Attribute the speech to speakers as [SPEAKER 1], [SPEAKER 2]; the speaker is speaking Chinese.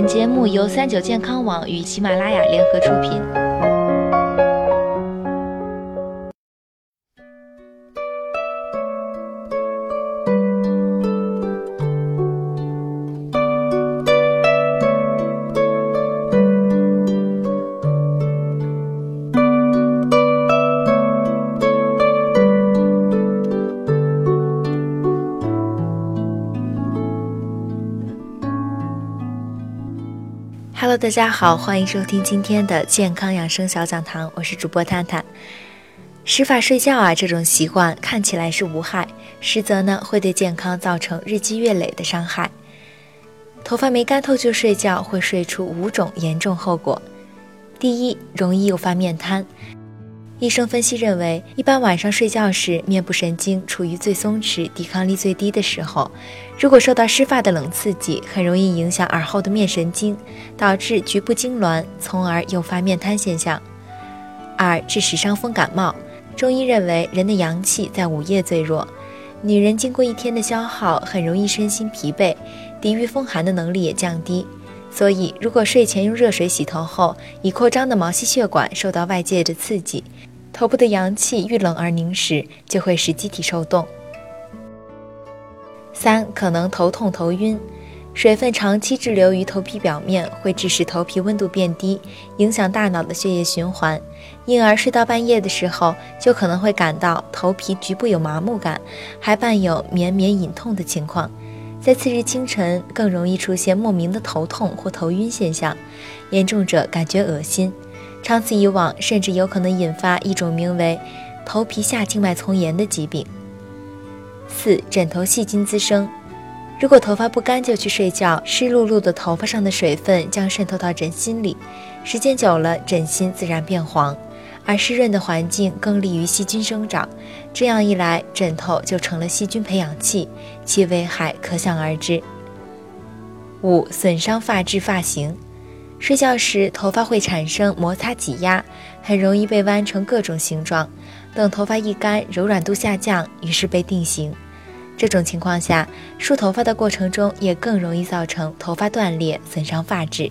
[SPEAKER 1] 本节目由三九健康网与喜马拉雅联合出品。Hello，大家好，欢迎收听今天的健康养生小讲堂，我是主播探探。湿发睡觉啊，这种习惯看起来是无害，实则呢会对健康造成日积月累的伤害。头发没干透就睡觉，会睡出五种严重后果。第一，容易诱发面瘫。医生分析认为，一般晚上睡觉时，面部神经处于最松弛、抵抗力最低的时候。如果受到湿发的冷刺激，很容易影响耳后的面神经，导致局部痉挛，从而诱发面瘫现象。二、致使伤风感冒。中医认为，人的阳气在午夜最弱，女人经过一天的消耗，很容易身心疲惫，抵御风寒的能力也降低。所以，如果睡前用热水洗头后，已扩张的毛细血管受到外界的刺激，头部的阳气遇冷而凝时，就会使机体受冻。三、可能头痛头晕，水分长期滞留于头皮表面，会致使头皮温度变低，影响大脑的血液循环，因而睡到半夜的时候，就可能会感到头皮局部有麻木感，还伴有绵绵隐痛的情况。在次日清晨，更容易出现莫名的头痛或头晕现象，严重者感觉恶心，长此以往，甚至有可能引发一种名为头皮下静脉丛炎的疾病。四、枕头细菌滋生。如果头发不干就去睡觉，湿漉漉的头发上的水分将渗透到枕芯里，时间久了，枕芯自然变黄。而湿润的环境更利于细菌生长，这样一来，枕头就成了细菌培养器，其危害可想而知。五、损伤发质发型，睡觉时头发会产生摩擦挤压，很容易被弯成各种形状。等头发一干，柔软度下降，于是被定型。这种情况下，梳头发的过程中也更容易造成头发断裂，损伤发质。